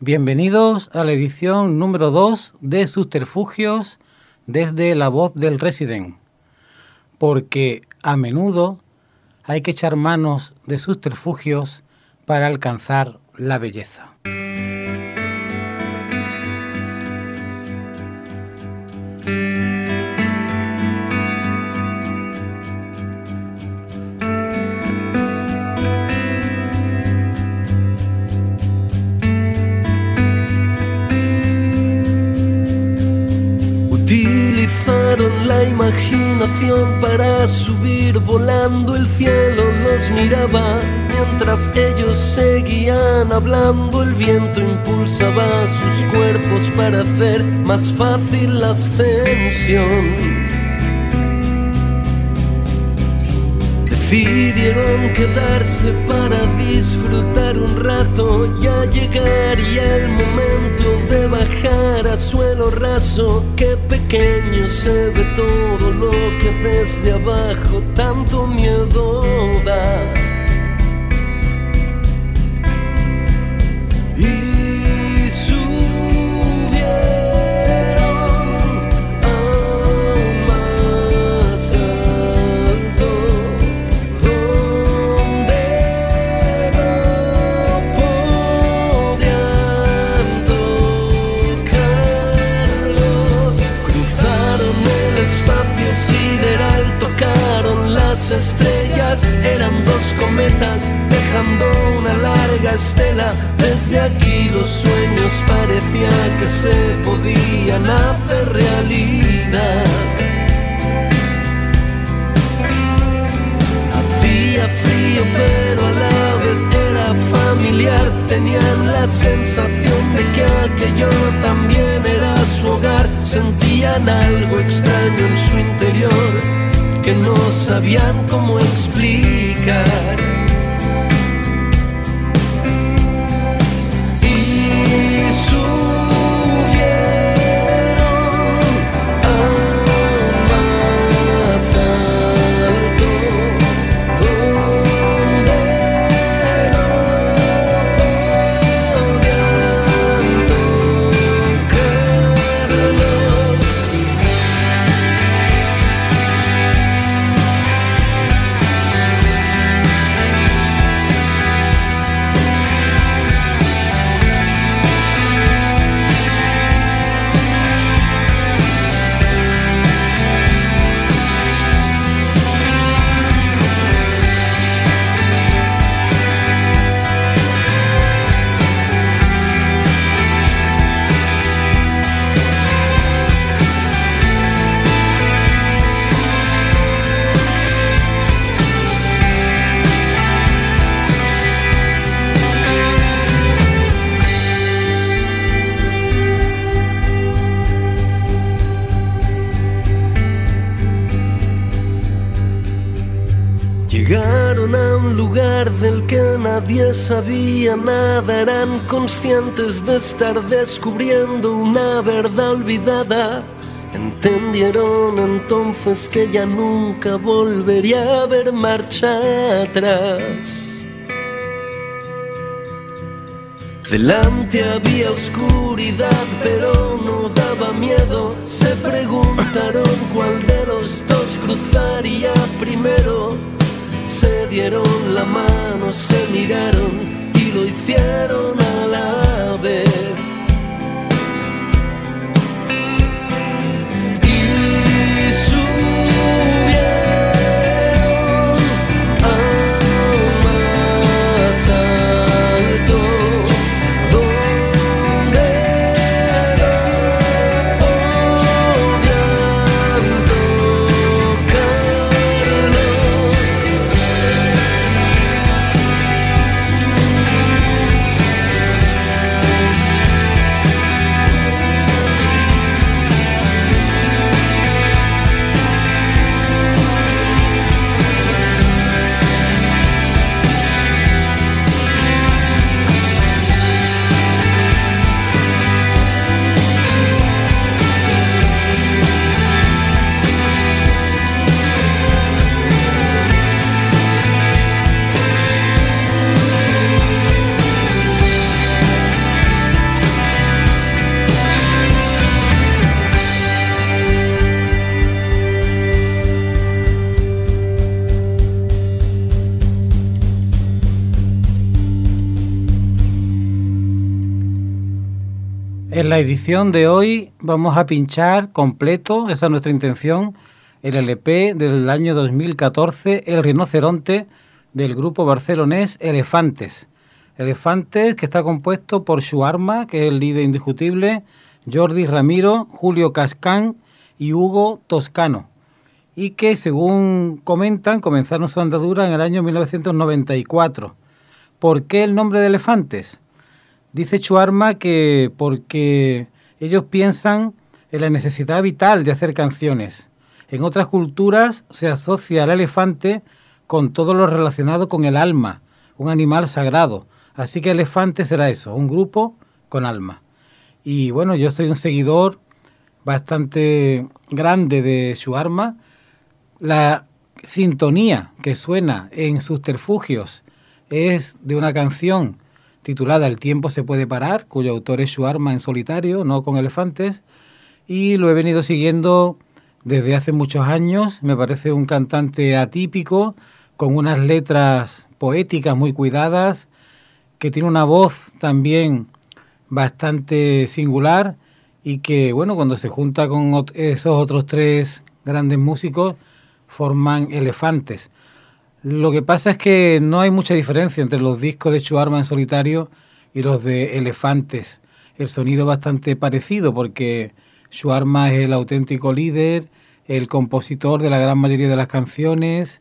Bienvenidos a la edición número 2 de Subterfugios desde la voz del Resident, porque a menudo hay que echar manos de subterfugios para alcanzar la belleza. Para subir volando. El cielo nos miraba mientras ellos seguían hablando. El viento impulsaba sus cuerpos para hacer más fácil la ascensión Decidieron quedarse para disfrutar un rato, ya llegaría el momento de bajar a suelo raso, qué pequeño se ve todo lo que desde abajo tanto miedo da. Dejando una larga estela. Desde aquí los sueños parecía que se podían hacer realidad. Hacía frío pero a la vez era familiar. Tenían la sensación de que aquello también era su hogar. Sentían algo extraño en su interior que no sabían cómo explicar. Nadie sabía nada, eran conscientes de estar descubriendo una verdad olvidada. Entendieron entonces que ya nunca volvería a haber marcha atrás. Delante había oscuridad, pero no daba miedo. Se preguntaron cuál de los dos cruzaría primero se dieron la mano, se miraron y lo hicieron a la vez. En la edición de hoy vamos a pinchar completo, esa es nuestra intención, el LP del año 2014, El Rinoceronte, del grupo barcelonés Elefantes. Elefantes que está compuesto por Shuarma, que es el líder indiscutible, Jordi Ramiro, Julio Cascán y Hugo Toscano. Y que, según comentan, comenzaron su andadura en el año 1994. ¿Por qué el nombre de Elefantes? Dice Chuarma que porque ellos piensan en la necesidad vital de hacer canciones. En otras culturas se asocia al elefante con todo lo relacionado con el alma, un animal sagrado. Así que elefante será eso, un grupo con alma. Y bueno, yo soy un seguidor bastante grande de Shuarma. La sintonía que suena en sus terfugios es de una canción titulada El tiempo se puede parar, cuyo autor es Shuarma en solitario, no con elefantes, y lo he venido siguiendo desde hace muchos años. Me parece un cantante atípico, con unas letras poéticas muy cuidadas, que tiene una voz también bastante singular y que, bueno, cuando se junta con esos otros tres grandes músicos, forman elefantes. Lo que pasa es que no hay mucha diferencia entre los discos de Chuarma en solitario y los de Elefantes. El sonido es bastante parecido porque Shuarma es el auténtico líder, el compositor de la gran mayoría de las canciones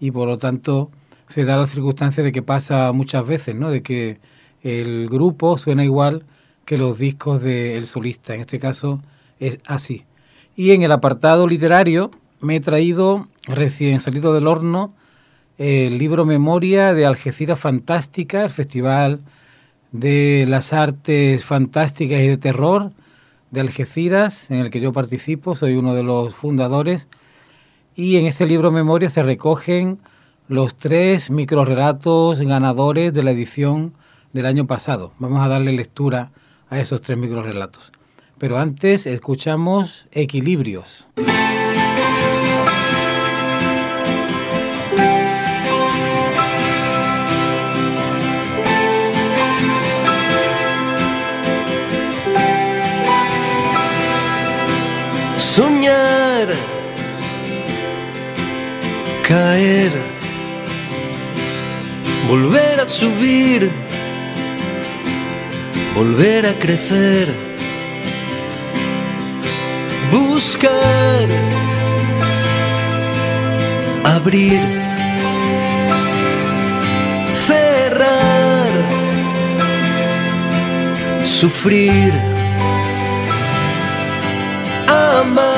y por lo tanto se da la circunstancia de que pasa muchas veces, ¿no? De que el grupo suena igual que los discos del solista. En este caso es así. Y en el apartado literario me he traído recién salido del horno el libro Memoria de Algeciras Fantástica, el Festival de las Artes Fantásticas y de Terror de Algeciras, en el que yo participo, soy uno de los fundadores. Y en este libro Memoria se recogen los tres microrelatos ganadores de la edición del año pasado. Vamos a darle lectura a esos tres microrelatos. Pero antes escuchamos Equilibrios. Caer, volver a subir, volver a crecer, buscar, abrir, cerrar, sufrir amar,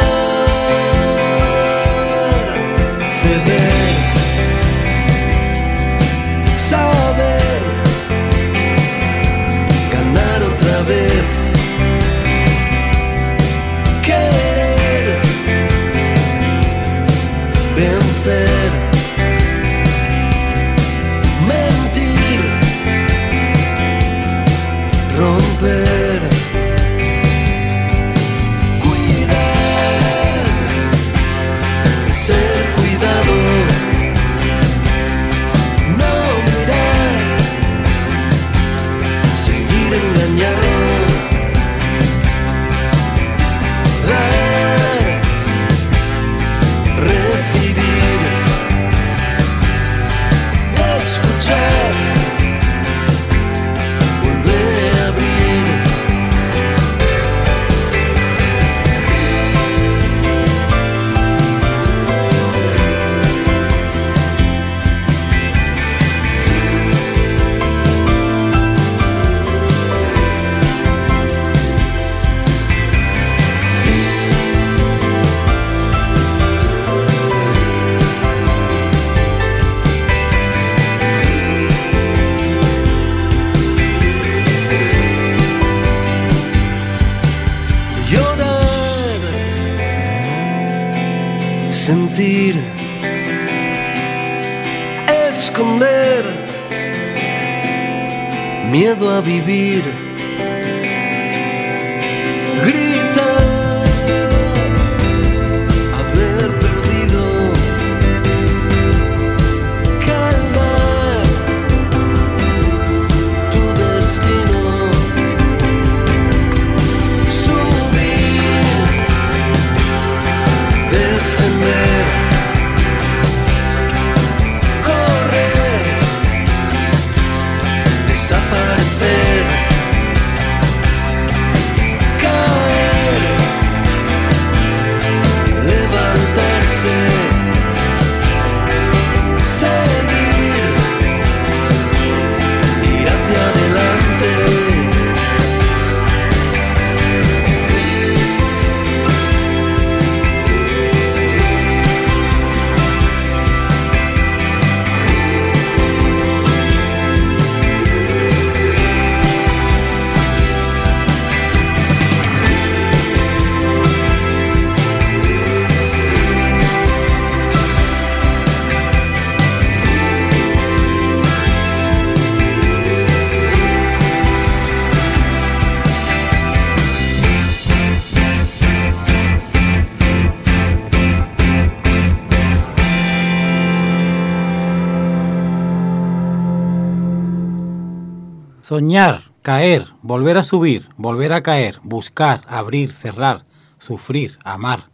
Soñar, caer, volver a subir, volver a caer, buscar, abrir, cerrar, sufrir, amar,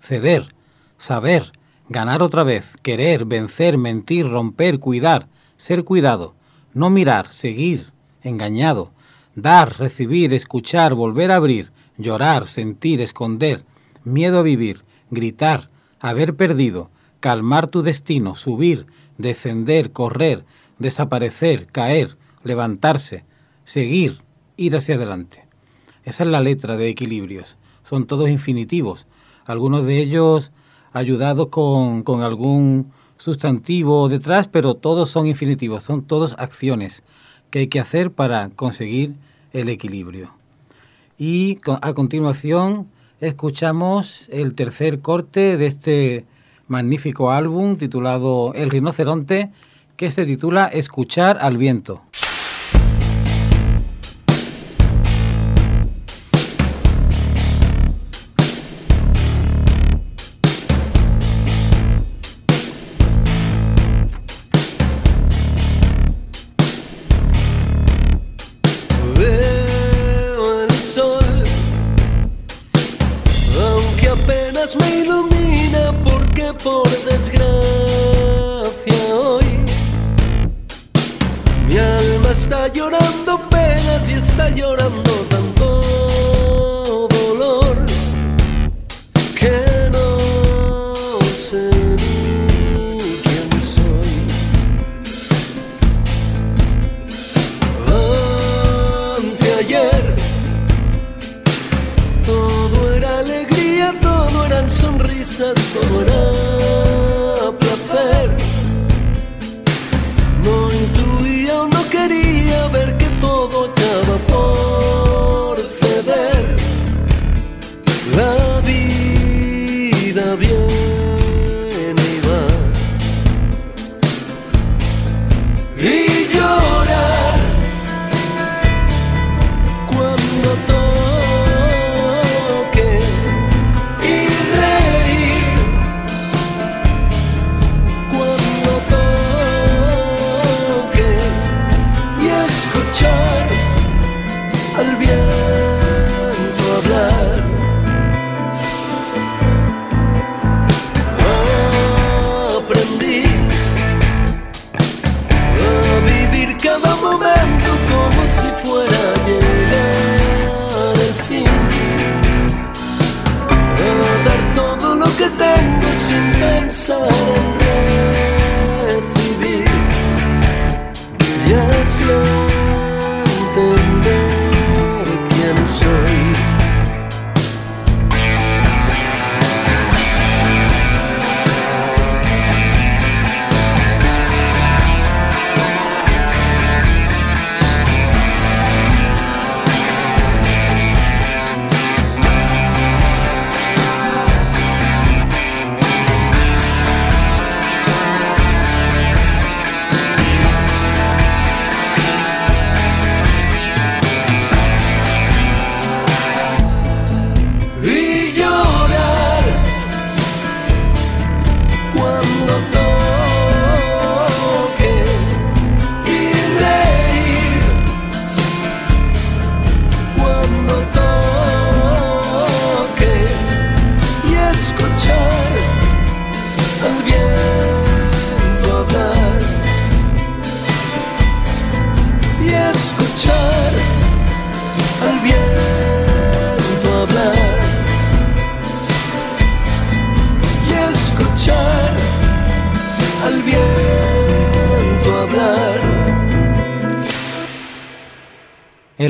ceder, saber, ganar otra vez, querer, vencer, mentir, romper, cuidar, ser cuidado, no mirar, seguir, engañado, dar, recibir, escuchar, volver a abrir, llorar, sentir, esconder, miedo a vivir, gritar, haber perdido, calmar tu destino, subir, descender, correr, desaparecer, caer, levantarse, seguir, ir hacia adelante. Esa es la letra de equilibrios. Son todos infinitivos. Algunos de ellos ayudados con, algún sustantivo detrás, pero todos son infinitivos, son todos acciones que hay que hacer para conseguir el equilibrio. Y a continuación escuchamos el tercer corte de este magnífico álbum titulado El rinoceronte, que se titula Escuchar al viento.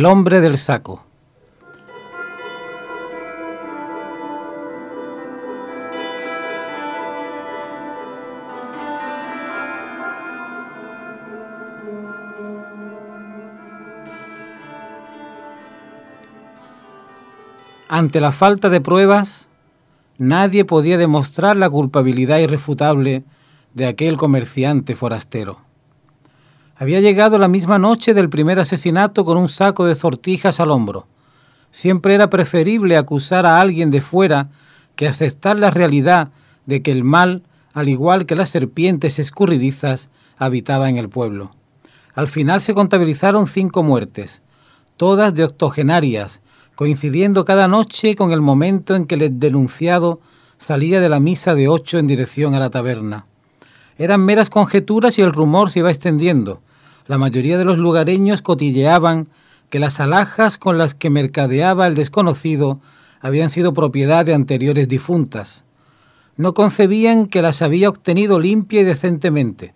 El hombre del saco. Ante la falta de pruebas, nadie podía demostrar la culpabilidad irrefutable de aquel comerciante forastero. Había llegado la misma noche del primer asesinato con un saco de sortijas al hombro. Siempre era preferible acusar a alguien de fuera que aceptar la realidad de que el mal, al igual que las serpientes escurridizas, habitaba en el pueblo. Al final se contabilizaron cinco muertes, todas de octogenarias, coincidiendo cada noche con el momento en que el denunciado salía de la misa de ocho en dirección a la taberna. Eran meras conjeturas y el rumor se iba extendiendo. La mayoría de los lugareños cotilleaban que las alhajas con las que mercadeaba el desconocido habían sido propiedad de anteriores difuntas. No concebían que las había obtenido limpia y decentemente.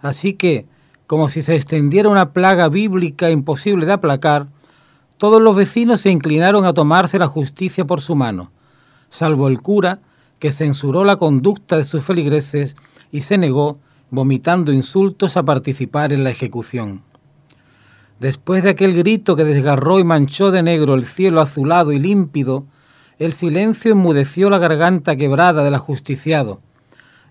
Así que, como si se extendiera una plaga bíblica imposible de aplacar, todos los vecinos se inclinaron a tomarse la justicia por su mano, salvo el cura, que censuró la conducta de sus feligreses y se negó, vomitando insultos, a participar en la ejecución. Después de aquel grito que desgarró y manchó de negro el cielo azulado y límpido, el silencio enmudeció la garganta quebrada del ajusticiado.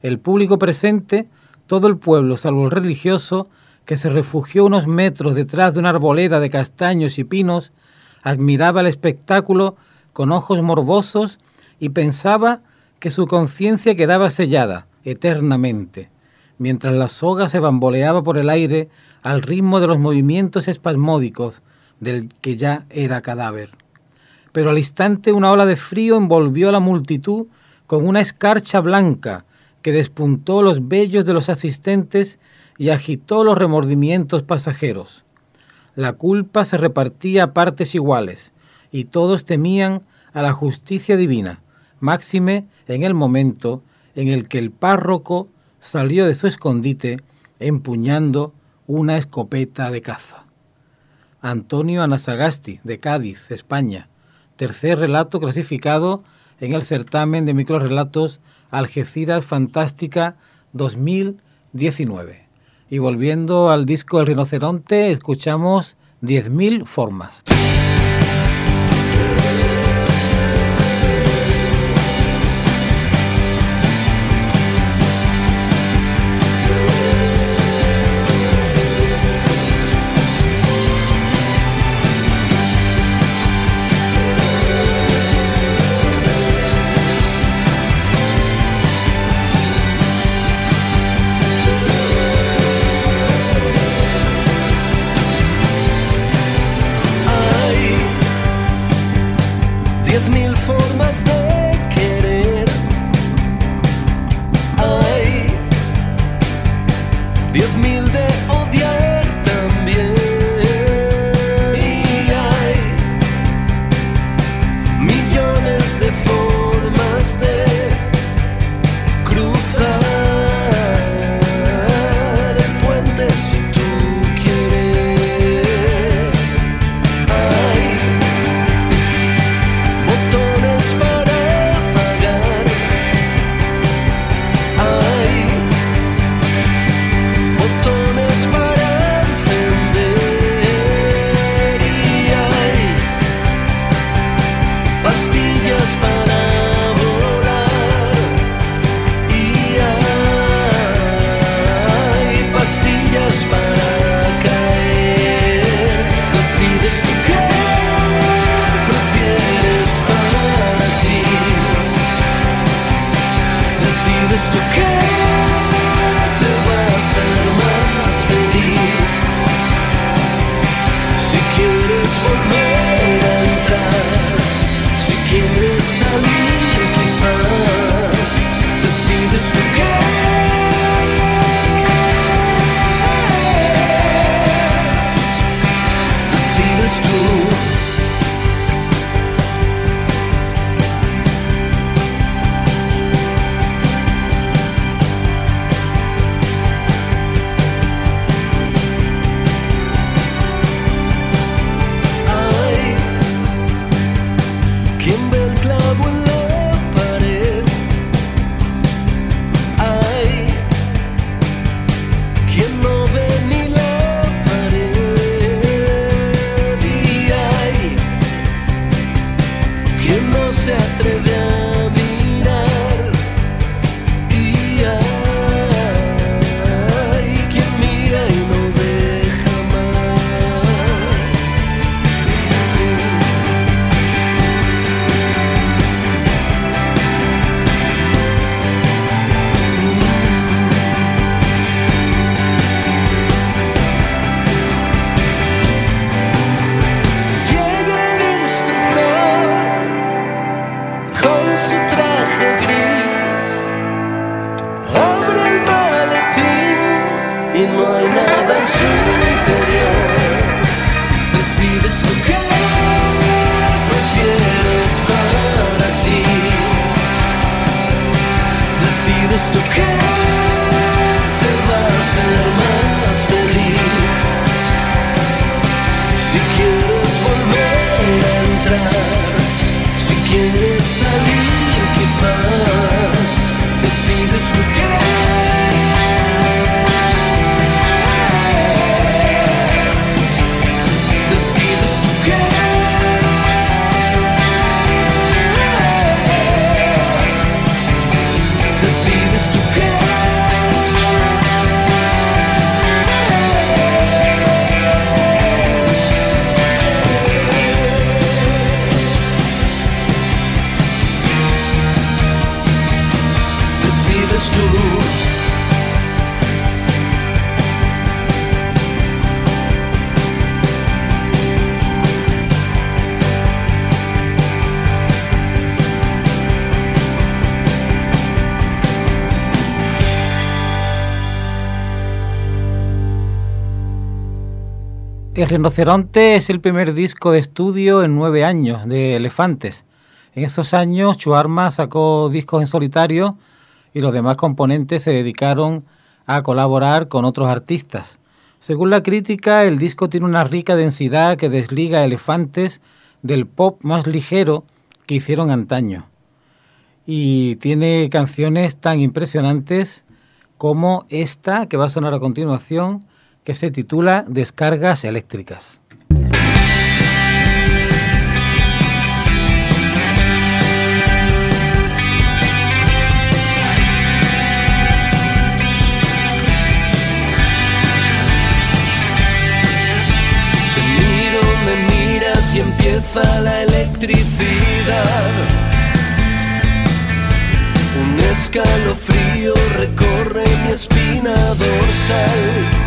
El público presente, todo el pueblo, salvo el religioso, que se refugió unos metros detrás de una arboleda de castaños y pinos, admiraba el espectáculo con ojos morbosos y pensaba que su conciencia quedaba sellada eternamente, mientras la soga se bamboleaba por el aire al ritmo de los movimientos espasmódicos del que ya era cadáver. Pero al instante una ola de frío envolvió a la multitud con una escarcha blanca que despuntó los vellos de los asistentes y agitó los remordimientos pasajeros. La culpa se repartía a partes iguales, y todos temían a la justicia divina, máxime en el momento en el que el párroco salió de su escondite empuñando una escopeta de caza. Antonio Anasagasti, de Cádiz, España, tercer relato clasificado en el certamen de microrelatos Algeciras Fantástica 2019. Y volviendo al disco El Rinoceronte, escuchamos 10.000 formas. ¿Qué te va a hacer más feliz si quieres volver a entrar? El Rinoceronte es el primer disco de estudio en nueve años de Elefantes. En esos años, Chuarma sacó discos en solitario y los demás componentes se dedicaron a colaborar con otros artistas. Según la crítica, el disco tiene una rica densidad que desliga a Elefantes del pop más ligero que hicieron antaño. Y tiene canciones tan impresionantes como esta que va a sonar a continuación, que se titula Descargas eléctricas. Me miras y empieza la electricidad. Un escalofrío recorre mi espina dorsal.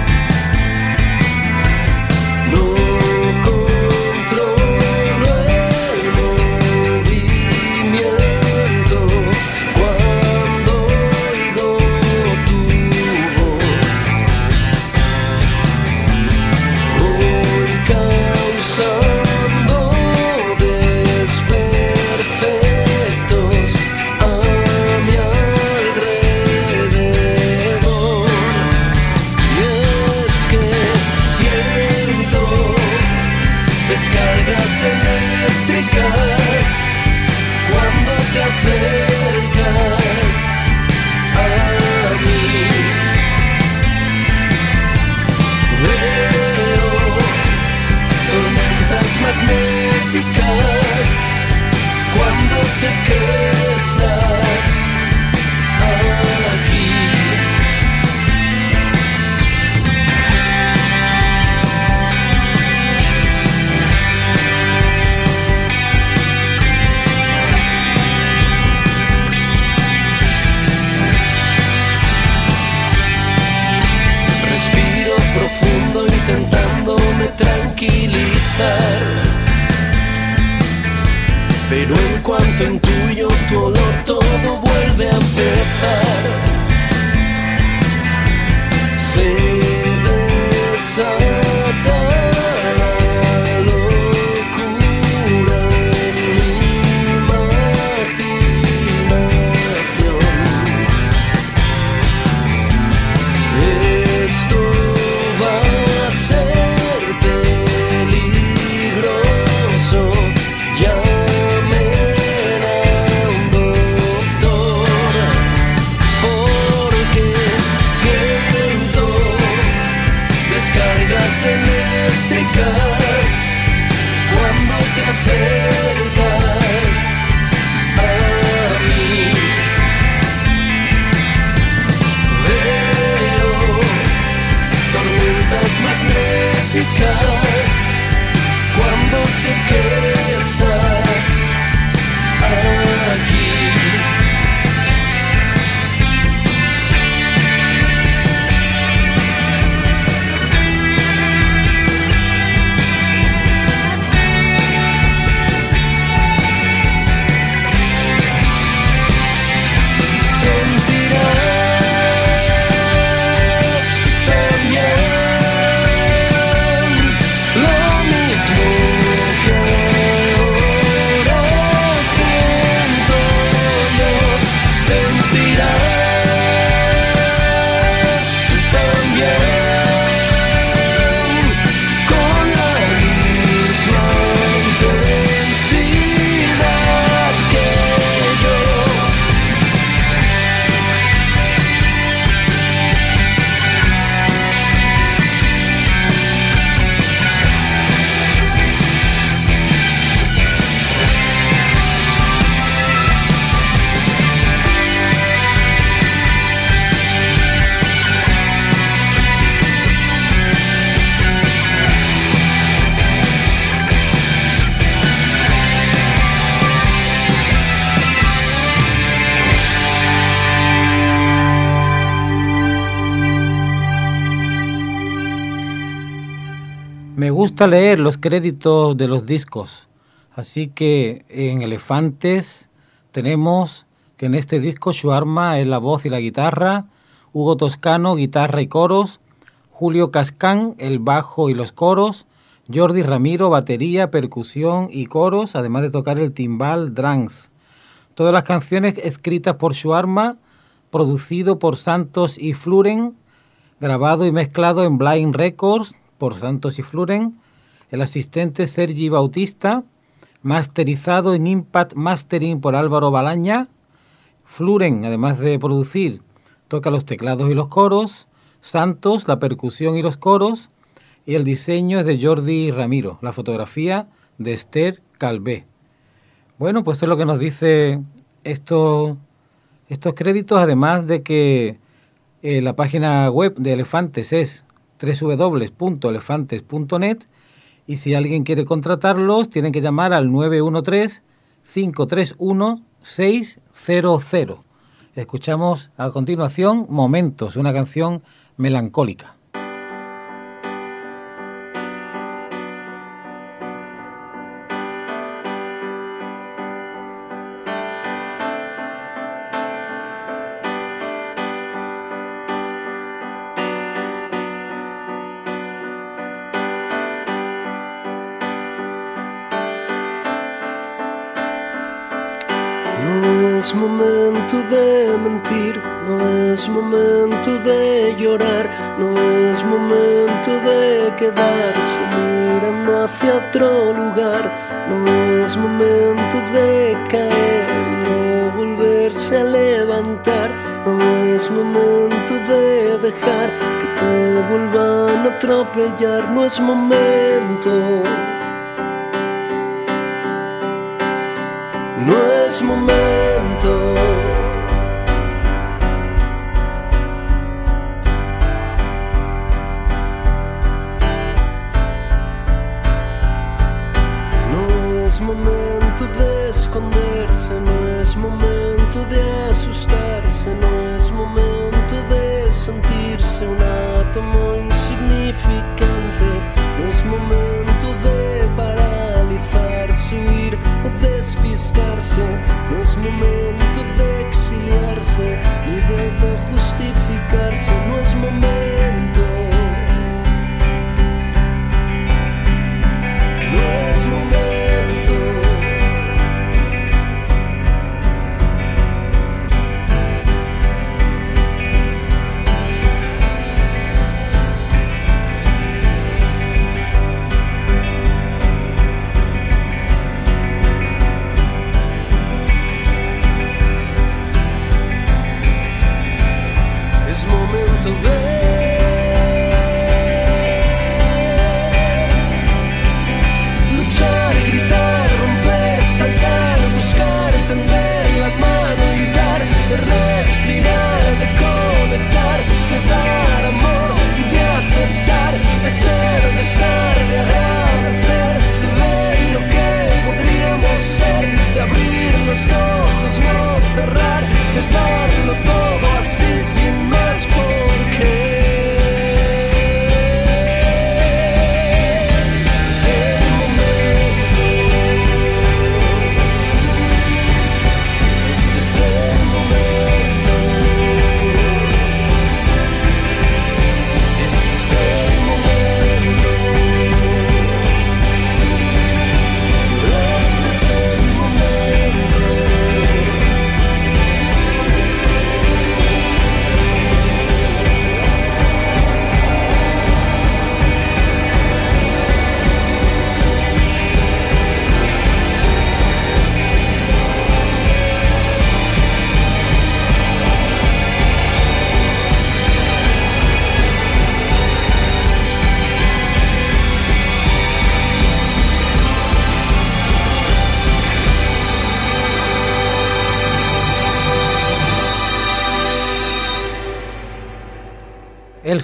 Pero en cuanto intuyo tu olor todo vuelve a empezar. Gusta leer los créditos de los discos, así que en Elefantes tenemos que en este disco Shuarma es la voz y la guitarra, Hugo Toscano guitarra y coros, Julio Cascán el bajo y los coros, Jordi Ramiro, batería, percusión y coros, además de tocar el timbal, drums. Todas las canciones escritas por Shuarma, producido por Santos y Fluren, grabado y mezclado en Blind Records por Santos y Fluren, el asistente Sergi Bautista, masterizado en Impact Mastering por Álvaro Balaña. Fluren, además de producir, toca los teclados y los coros. Santos, la percusión y los coros. Y el diseño es de Jordi Ramiro, la fotografía de Esther Calvé. Bueno, pues es lo que nos dice estos, estos créditos, además de que eh, la página web de Elefantes es www.elefantes.net y si alguien quiere contratarlos, tienen que llamar al 913-531-600. Escuchamos a continuación Momentos, una canción melancólica. Es momento de mentir, no es momento de llorar, no es momento de quedarse mirando hacia otro lugar, no es momento de caer y no volverse a levantar, no es momento de dejar que te vuelvan a atropellar, no es momento. No es momento. No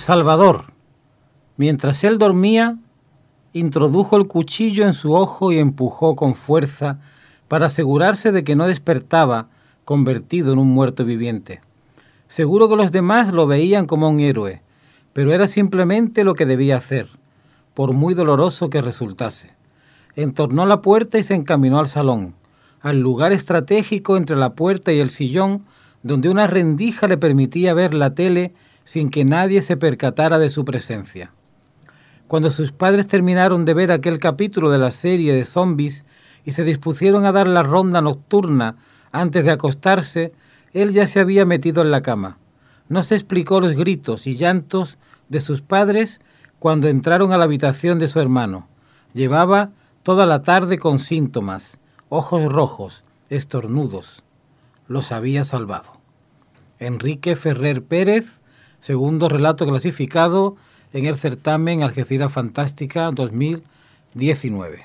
Salvador. Mientras él dormía, introdujo el cuchillo en su ojo y empujó con fuerza para asegurarse de que no despertaba convertido en un muerto viviente. Seguro que los demás lo veían como un héroe, pero era simplemente lo que debía hacer, por muy doloroso que resultase. Entornó la puerta y se encaminó al salón, al lugar estratégico entre la puerta y el sillón, donde una rendija le permitía ver la tele sin que nadie se percatara de su presencia. Cuando sus padres terminaron de ver aquel capítulo de la serie de zombies y se dispusieron a dar la ronda nocturna antes de acostarse, él ya se había metido en la cama. No se explicó los gritos y llantos de sus padres cuando entraron a la habitación de su hermano. Llevaba toda la tarde con síntomas, ojos rojos, estornudos. Los había salvado. Enrique Ferrer Pérez, segundo relato clasificado en el certamen Algeciras Fantástica 2019.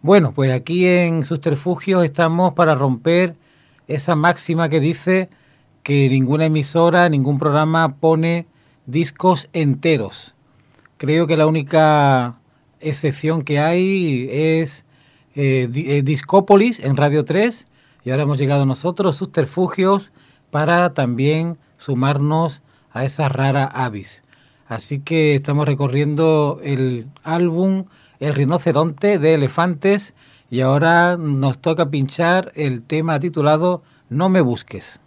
Bueno, pues aquí en Subterfugios estamos para romper esa máxima que dice que ninguna emisora, ningún programa pone discos enteros. Creo que la única excepción que hay es eh, eh, Discópolis en Radio 3 y ahora hemos llegado nosotros, Subterfugios, para también sumarnos a esa rara avis. Así que estamos recorriendo el álbum El rinoceronte de elefantes y ahora nos toca pinchar el tema titulado No me busques.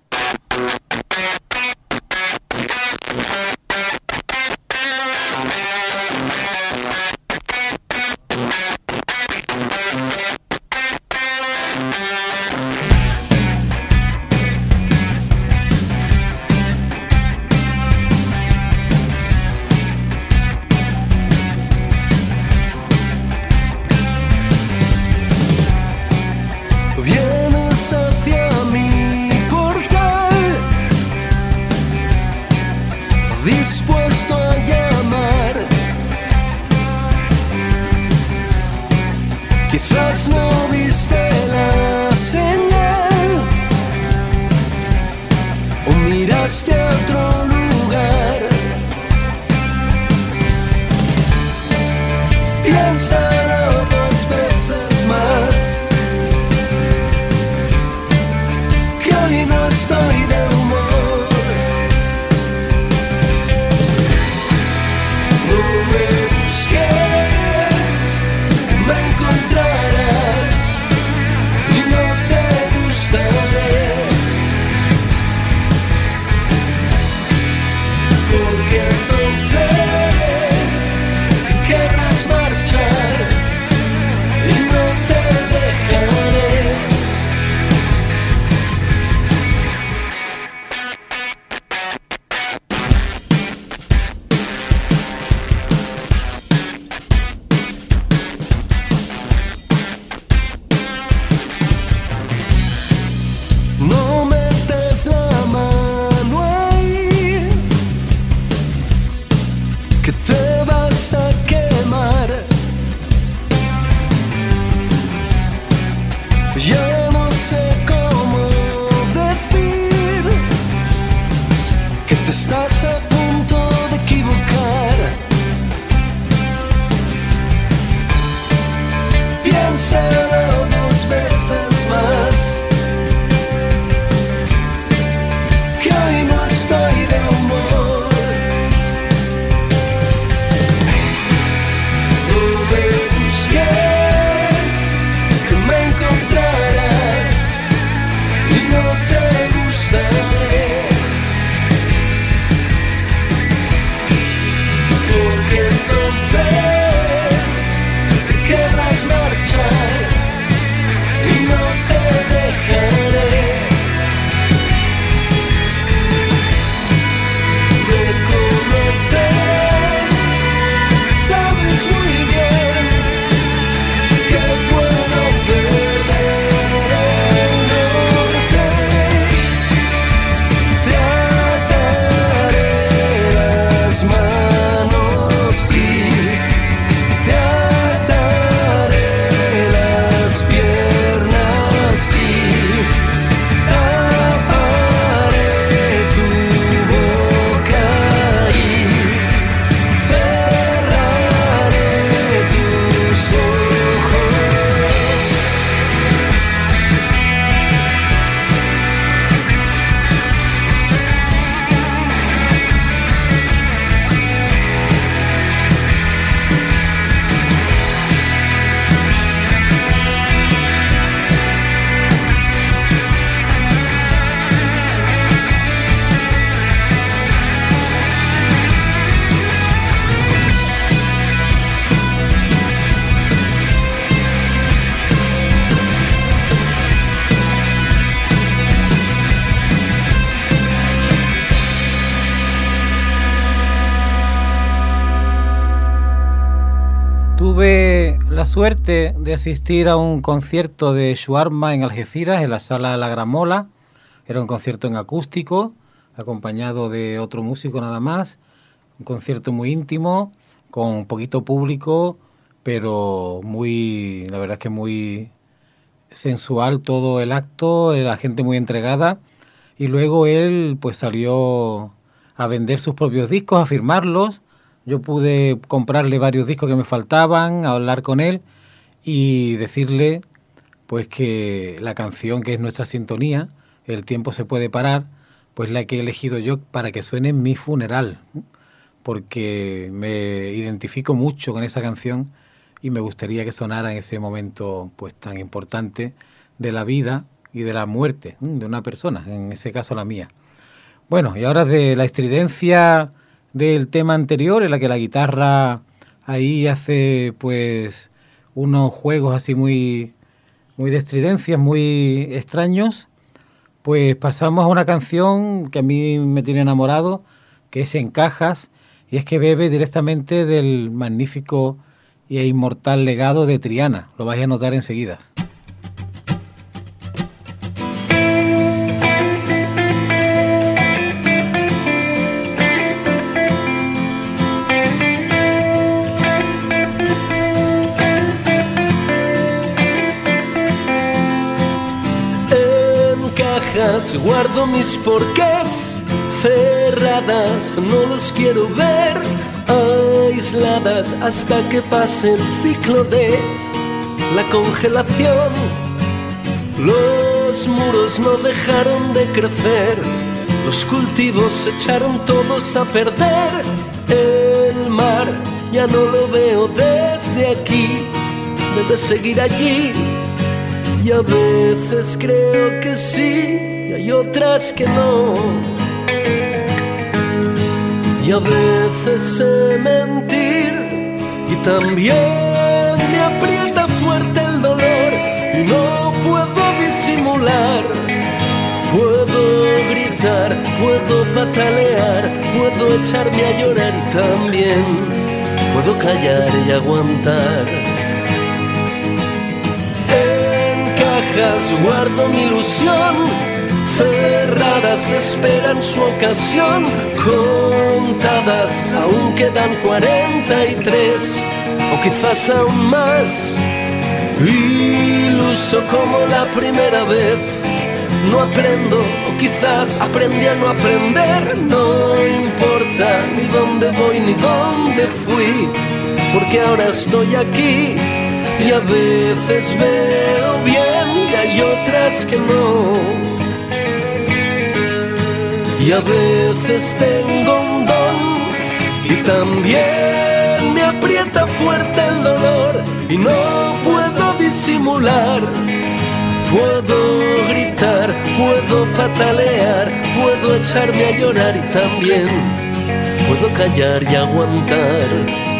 Suerte de asistir a un concierto de Shuarma en Algeciras, en la sala La Gramola. Era un concierto en acústico, acompañado de otro músico nada más. Un concierto muy íntimo, con poquito público, pero muy, la verdad es que muy sensual todo el acto, la gente muy entregada. Y luego él pues salió a vender sus propios discos, a firmarlos yo pude comprarle varios discos que me faltaban, hablar con él y decirle pues que la canción que es nuestra sintonía, El tiempo se puede parar, pues la que he elegido yo para que suene en mi funeral, porque me identifico mucho con esa canción y me gustaría que sonara en ese momento pues tan importante de la vida y de la muerte de una persona, en ese caso la mía. Bueno, y ahora de la estridencia del tema anterior, en la que la guitarra ahí hace pues unos juegos así muy, muy de estridencias, muy extraños, pues pasamos a una canción que a mí me tiene enamorado, que es En Cajas, y es que bebe directamente del magnífico e inmortal legado de Triana, lo vais a notar enseguida. Guardo mis porqués cerradas, no los quiero ver aisladas hasta que pase el ciclo de la congelación. Los muros no dejaron de crecer, los cultivos se echaron todos a perder. El mar ya no lo veo desde aquí, debe seguir allí. Y a veces creo que sí, hay otras que no. Y a veces sé mentir y también me aprieta fuerte el dolor y no puedo disimular. Puedo gritar, puedo patalear, puedo echarme a llorar y también puedo callar y aguantar. En cajas guardo mi ilusión cerradas esperan su ocasión, contadas aún quedan 43 o quizás aún más. Iluso como la primera vez, no aprendo o quizás aprendí a no aprender, no importa ni dónde voy ni dónde fui, porque ahora estoy aquí y a veces veo bien y hay otras que no y a veces tengo un don y también me aprieta fuerte el dolor y no puedo disimular. Puedo gritar, puedo patalear, puedo echarme a llorar y también puedo callar y aguantar.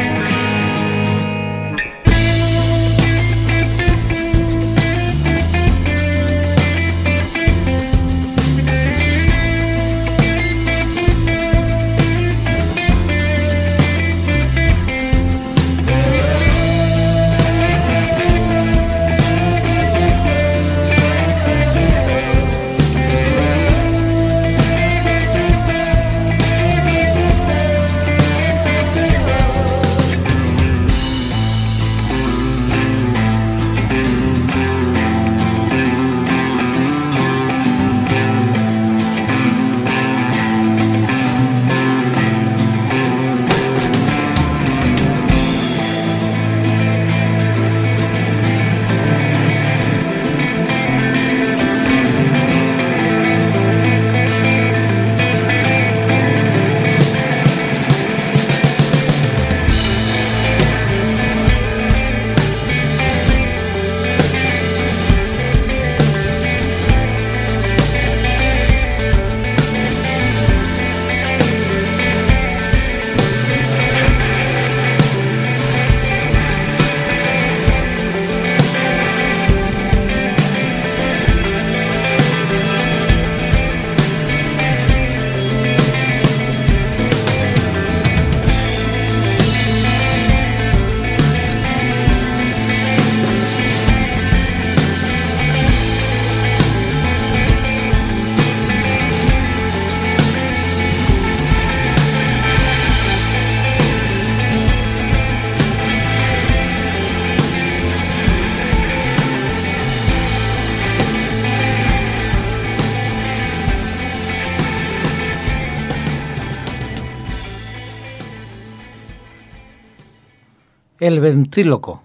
El ventríloco.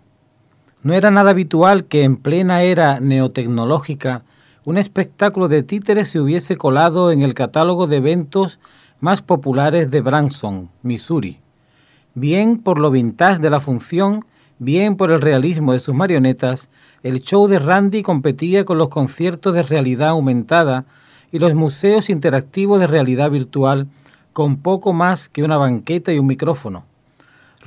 No era nada habitual que en plena era neotecnológica un espectáculo de títeres se hubiese colado en el catálogo de eventos más populares de Branson, Missouri, bien por lo vintage de la función, bien por el realismo de sus marionetas, el show de Randy competía con los conciertos de realidad aumentada y los museos interactivos de realidad virtual con poco más que una banqueta y un micrófono.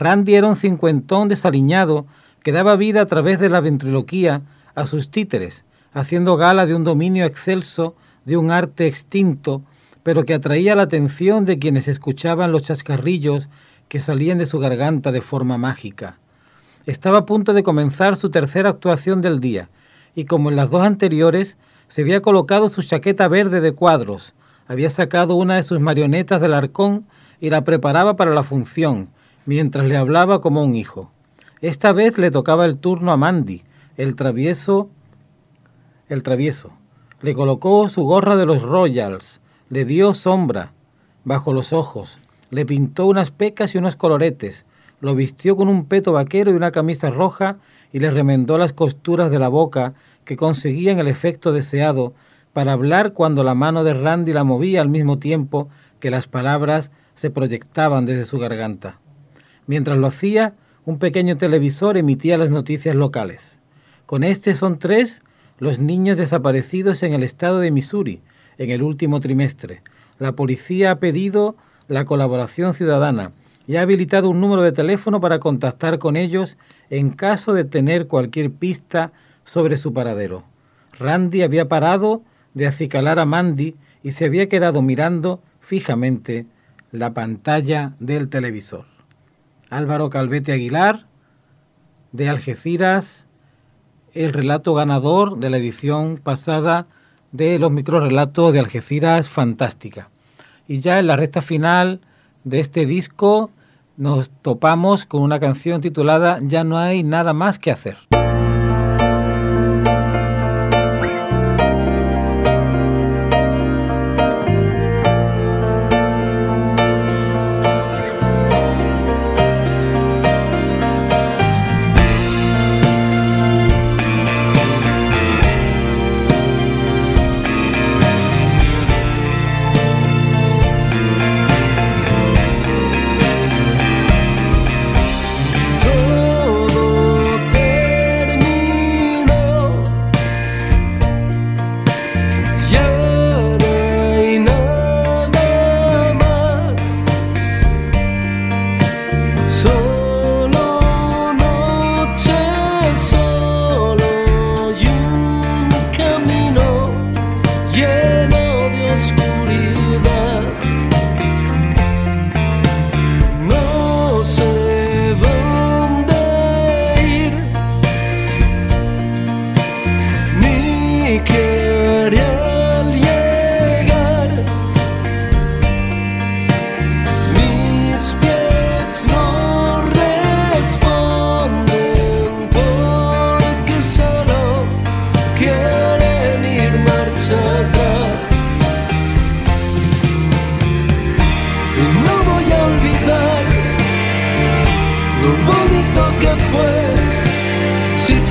Randy era un cincuentón desaliñado que daba vida a través de la ventriloquía a sus títeres, haciendo gala de un dominio excelso, de un arte extinto, pero que atraía la atención de quienes escuchaban los chascarrillos que salían de su garganta de forma mágica. Estaba a punto de comenzar su tercera actuación del día, y como en las dos anteriores, se había colocado su chaqueta verde de cuadros, había sacado una de sus marionetas del arcón y la preparaba para la función, mientras le hablaba como un hijo. Esta vez le tocaba el turno a Mandy, el travieso, el travieso. Le colocó su gorra de los Royals, le dio sombra bajo los ojos, le pintó unas pecas y unos coloretes, lo vistió con un peto vaquero y una camisa roja y le remendó las costuras de la boca que conseguían el efecto deseado para hablar cuando la mano de Randy la movía al mismo tiempo que las palabras se proyectaban desde su garganta. Mientras lo hacía, un pequeño televisor emitía las noticias locales. Con este son tres los niños desaparecidos en el estado de Missouri en el último trimestre. La policía ha pedido la colaboración ciudadana y ha habilitado un número de teléfono para contactar con ellos en caso de tener cualquier pista sobre su paradero. Randy había parado de acicalar a Mandy y se había quedado mirando fijamente la pantalla del televisor. Álvaro Calvete Aguilar, de Algeciras, el relato ganador de la edición pasada de los microrelatos de Algeciras Fantástica. Y ya en la recta final de este disco nos topamos con una canción titulada Ya no hay nada más que hacer.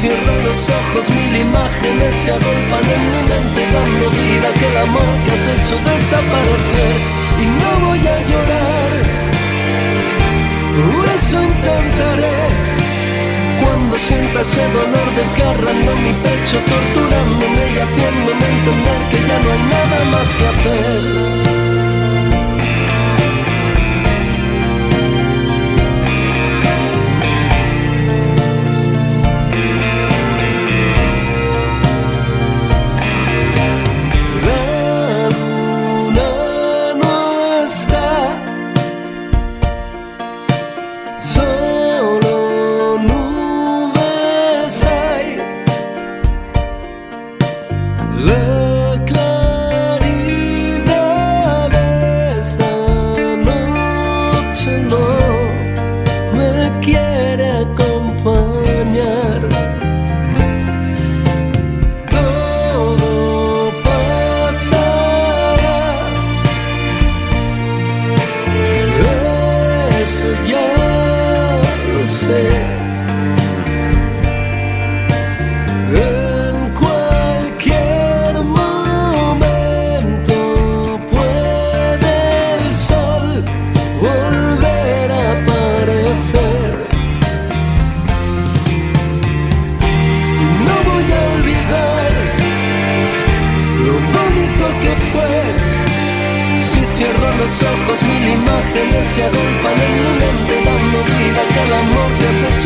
Cierro los ojos, mil imágenes se agolpan en mi mente dando vida a el amor que has hecho desaparecer y no voy a llorar. Eso intentaré. Cuando sienta ese dolor desgarrando mi pecho, torturándome y haciéndome entender que ya no hay nada más que hacer.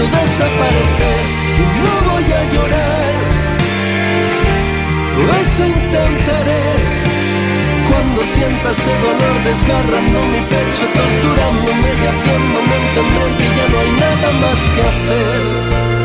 Desaparecer. No voy a llorar, eso intentaré. Cuando sienta ese dolor desgarrando mi pecho, torturándome y haciéndome entender que ya no hay nada más que hacer.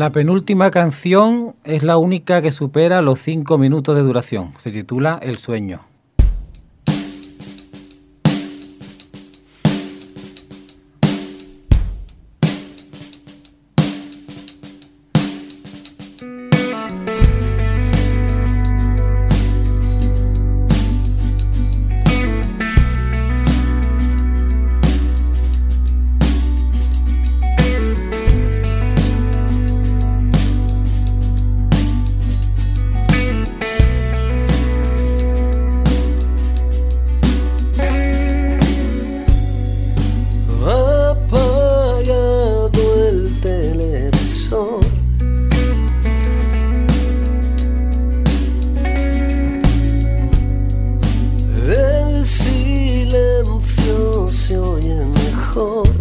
La penúltima canción es la única que supera los cinco minutos de duración. Se titula El sueño. se oye mejor.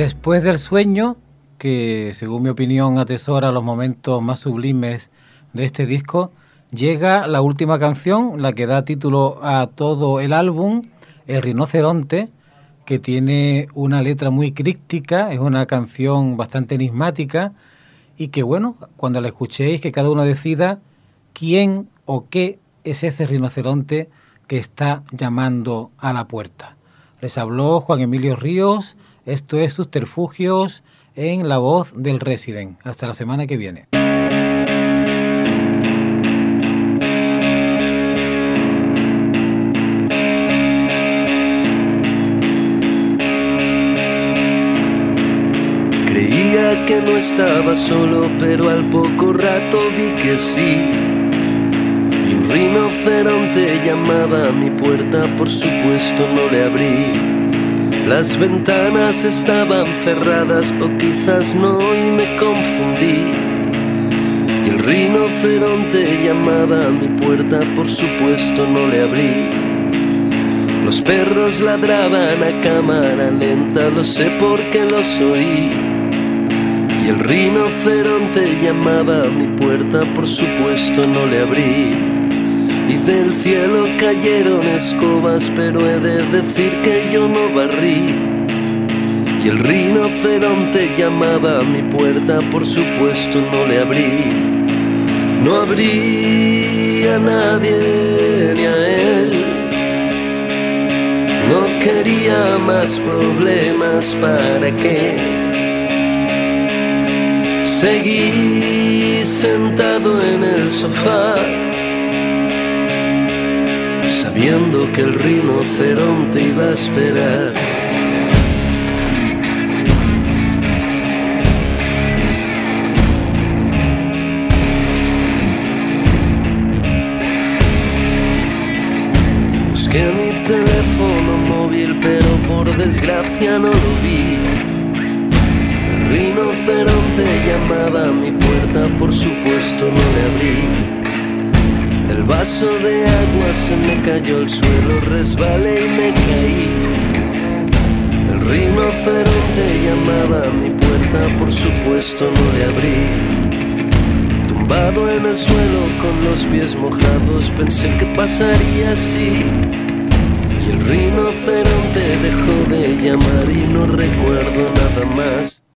Después del sueño, que según mi opinión atesora los momentos más sublimes de este disco, llega la última canción, la que da título a todo el álbum, El rinoceronte, que tiene una letra muy críptica, es una canción bastante enigmática y que bueno, cuando la escuchéis, que cada uno decida quién o qué es ese rinoceronte que está llamando a la puerta. Les habló Juan Emilio Ríos, esto es Subterfugios en la voz del Resident. Hasta la semana que viene. Creía que no estaba solo, pero al poco rato vi que sí. Y un rinoceronte llamaba a mi puerta, por supuesto no le abrí. Las ventanas estaban cerradas o quizás no y me confundí. Y el rinoceronte llamaba a mi puerta, por supuesto no le abrí. Los perros ladraban a cámara lenta, lo sé porque los oí. Y el rinoceronte llamaba a mi puerta, por supuesto no le abrí y del cielo cayeron escobas, pero he de decir que yo no barrí. Y el rinoceronte llamaba a mi puerta, por supuesto no le abrí. No abrí a nadie ni a él. No quería más problemas, ¿para qué? Seguí sentado en el sofá sabiendo que el rinoceronte iba a esperar. Busqué mi teléfono móvil, pero por desgracia no lo vi. El rinoceronte llamaba a mi puerta, por supuesto no le abrí. Vaso de agua se me cayó al suelo, resbalé y me caí. El rinoceronte llamaba a mi puerta, por supuesto no le abrí. Tumbado en el suelo con los pies mojados, pensé que pasaría así. Y el rinoceronte dejó de llamar y no recuerdo nada más.